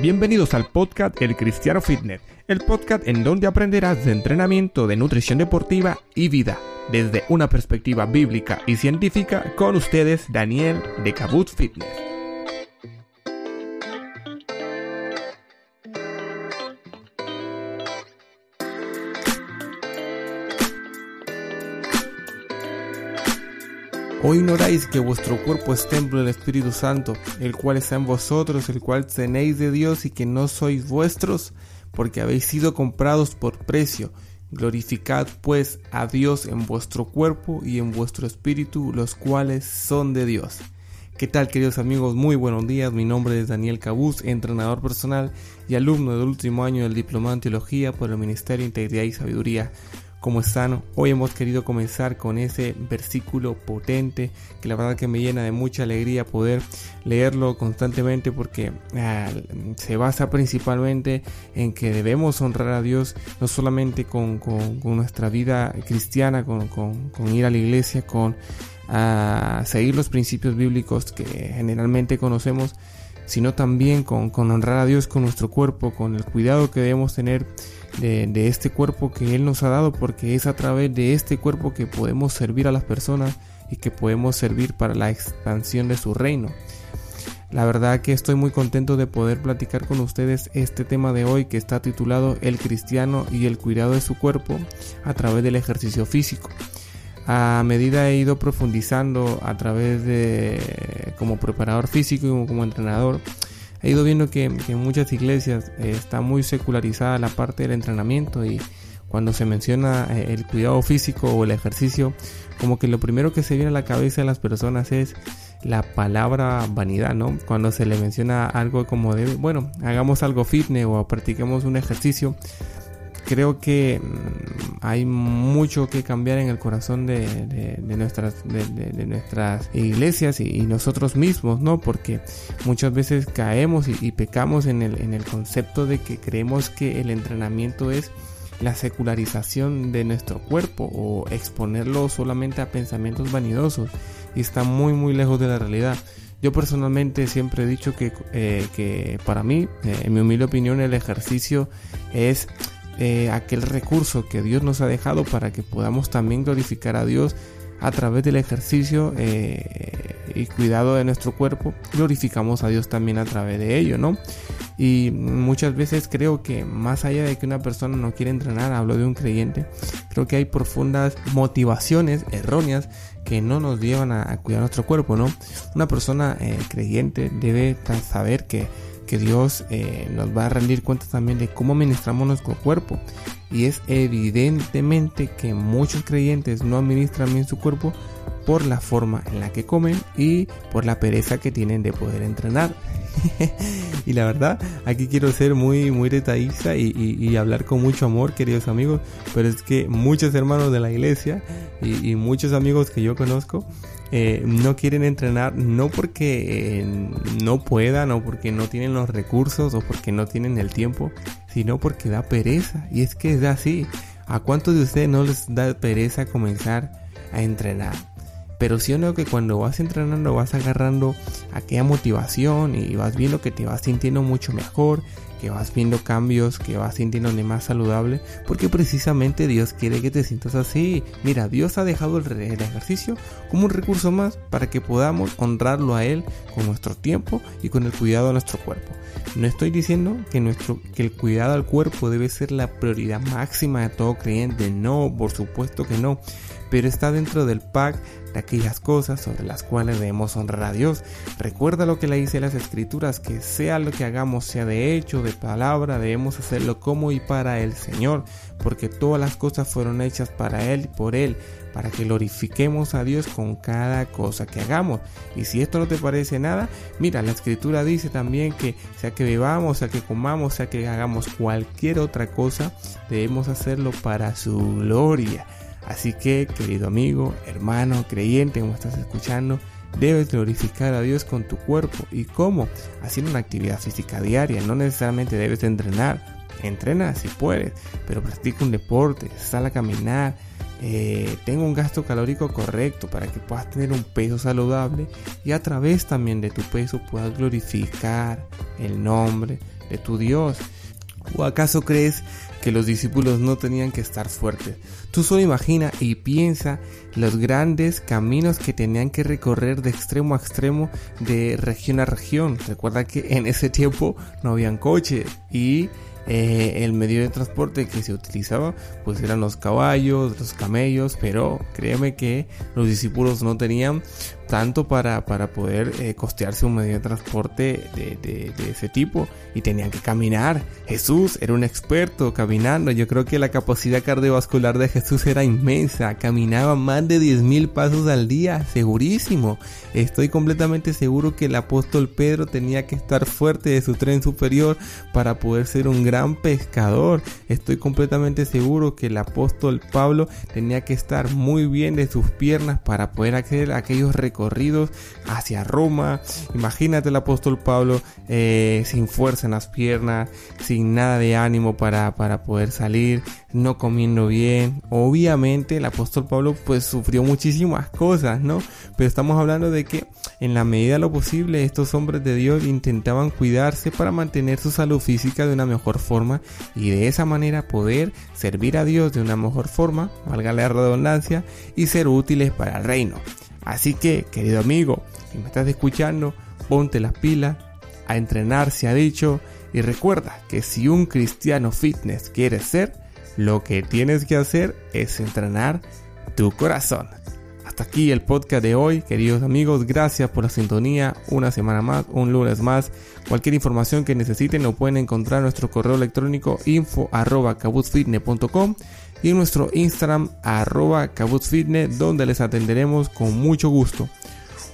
Bienvenidos al podcast El Cristiano Fitness, el podcast en donde aprenderás de entrenamiento, de nutrición deportiva y vida, desde una perspectiva bíblica y científica, con ustedes Daniel de Cabot Fitness. ¿O ignoráis que vuestro cuerpo es templo del Espíritu Santo, el cual está en vosotros, el cual tenéis de Dios y que no sois vuestros, porque habéis sido comprados por precio? Glorificad pues a Dios en vuestro cuerpo y en vuestro espíritu, los cuales son de Dios. ¿Qué tal queridos amigos? Muy buenos días, mi nombre es Daniel Cabuz, entrenador personal y alumno del último año del Diplomado en Teología por el Ministerio de Integridad y Sabiduría como están. Hoy hemos querido comenzar con ese versículo potente que la verdad que me llena de mucha alegría poder leerlo constantemente porque ah, se basa principalmente en que debemos honrar a Dios no solamente con, nuestra vida cristiana, con, ir a la iglesia, con ah, seguir los principios bíblicos que generalmente conocemos, sino también con, con honrar a Dios con nuestro cuerpo, con el cuidado que debemos tener de, este cuerpo que Él nos ha dado, porque es a través de este cuerpo que podemos servir a las personas y que podemos servir para la expansión de su reino. La verdad que estoy muy contento de poder platicar con ustedes este tema de hoy que está titulado El cristiano y el cuidado de su cuerpo a través del ejercicio físico. A medida he ido profundizando a través de como preparador físico y como entrenador, he ido viendo que, en muchas iglesias eh, está muy secularizada la parte del entrenamiento y cuando se menciona eh, el cuidado físico o el ejercicio, como que lo primero que se viene a la cabeza de las personas es la palabra vanidad, ¿no? Cuando se le menciona algo como de, bueno, hagamos algo fitness o practiquemos un ejercicio, creo que mm, hay mucho que cambiar en el corazón de, nuestras, de, nuestras iglesias y, nosotros mismos, ¿no? Porque muchas veces caemos y, pecamos en el, en el concepto de que creemos que el entrenamiento es la secularización de nuestro cuerpo o exponerlo solamente a pensamientos vanidosos y está muy muy lejos de la realidad. Yo personalmente siempre he dicho que, eh, que para mí, eh, en mi humilde opinión, el ejercicio es eh, aquel recurso que Dios nos ha dejado para que podamos también glorificar a Dios a través del ejercicio eh, y cuidado de nuestro cuerpo, glorificamos a Dios también a través de ello, ¿no? Y muchas veces creo que más allá de que una persona no quiere entrenar, hablo de un creyente, creo que hay profundas motivaciones erróneas que no nos llevan a, cuidar nuestro cuerpo, ¿no? Una persona eh, creyente debe saber que que Dios eh, nos va a rendir cuenta también de cómo administramos nuestro cuerpo. Y es evidentemente que muchos creyentes no administran bien su cuerpo por la forma en la que comen y por la pereza que tienen de poder entrenar. y la verdad, aquí quiero ser muy, muy detallista y, hablar con mucho amor, queridos amigos. Pero es que muchos hermanos de la iglesia y muchos amigos que yo conozco eh, no quieren entrenar no porque eh, no puedan o porque no tienen los recursos o porque no tienen el tiempo, sino porque da pereza. Y es que es así. ¿A cuántos de ustedes no les da pereza comenzar a entrenar? Pero sí que cuando vas entrenando vas agarrando aquella motivación y vas viendo que te vas sintiendo mucho mejor, que vas viendo cambios, que vas sintiendo más saludable, porque precisamente Dios quiere que te sientas así. Mira, Dios ha dejado el, ejercicio como un recurso más para que podamos honrarlo a Él con nuestro tiempo y con el cuidado de nuestro cuerpo. No estoy diciendo que, nuestro, que el cuidado al cuerpo debe ser la prioridad máxima de todo creyente, no, por supuesto que no pero está dentro del pack de aquellas cosas sobre las cuales debemos honrar a Dios. Recuerda lo que le dice las escrituras, que sea lo que hagamos, sea de hecho, de palabra, debemos hacerlo como y para el Señor, porque todas las cosas fueron hechas para Él y por Él, para que glorifiquemos a Dios con cada cosa que hagamos. Y si esto no te parece nada, mira, la escritura dice también que sea que bebamos, sea que comamos, sea que hagamos cualquier otra cosa, debemos hacerlo para su gloria. Así que, querido amigo, hermano, creyente, como estás escuchando, debes glorificar a Dios con tu cuerpo. ¿Y cómo? Haciendo una actividad física diaria. No necesariamente debes entrenar. Entrena si puedes, pero practica un deporte, sal a caminar, eh, tenga un gasto calórico correcto para que puedas tener un peso saludable y a través también de tu peso puedas glorificar el nombre de tu Dios. ¿O acaso crees que los discípulos no tenían que estar fuertes? Tú solo imagina y piensa los grandes caminos que tenían que recorrer de extremo a extremo, de región a región. Recuerda que en ese tiempo no habían coches y eh, el medio de transporte que se utilizaba pues eran los caballos, los camellos, pero créeme que los discípulos no tenían tanto para, para poder eh, costearse un medio de transporte de, de, ese tipo y tenían que caminar. Jesús era un experto caminando. Yo creo que la capacidad cardiovascular de Jesús era inmensa. Caminaba más de 10.000 pasos al día, segurísimo. Estoy completamente seguro que el apóstol Pedro tenía que estar fuerte de su tren superior para poder ser un gran pescador. Estoy completamente seguro que el apóstol Pablo tenía que estar muy bien de sus piernas para poder acceder a aquellos hacia Roma. Imagínate el apóstol Pablo eh, sin fuerza en las piernas, sin nada de ánimo para, para poder salir, no comiendo bien. Obviamente el apóstol Pablo pues sufrió muchísimas cosas, ¿no? Pero estamos hablando de que en la medida de lo posible estos hombres de Dios intentaban cuidarse para mantener su salud física de una mejor forma y de esa manera poder servir a Dios de una mejor forma, valga la redundancia, y ser útiles para el reino. Así que, querido amigo, si me estás escuchando, ponte las pilas, a entrenar se ha dicho, y recuerda que si un cristiano fitness quieres ser, lo que tienes que hacer es entrenar tu corazón. Hasta aquí el podcast de hoy, queridos amigos, gracias por la sintonía, una semana más, un lunes más. Cualquier información que necesiten lo pueden encontrar en nuestro correo electrónico info y nuestro Instagram arroba Fitness donde les atenderemos con mucho gusto.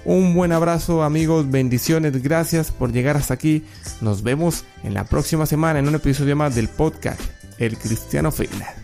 Un buen abrazo amigos, bendiciones, gracias por llegar hasta aquí. Nos vemos en la próxima semana en un episodio más del podcast El Cristiano Fitness.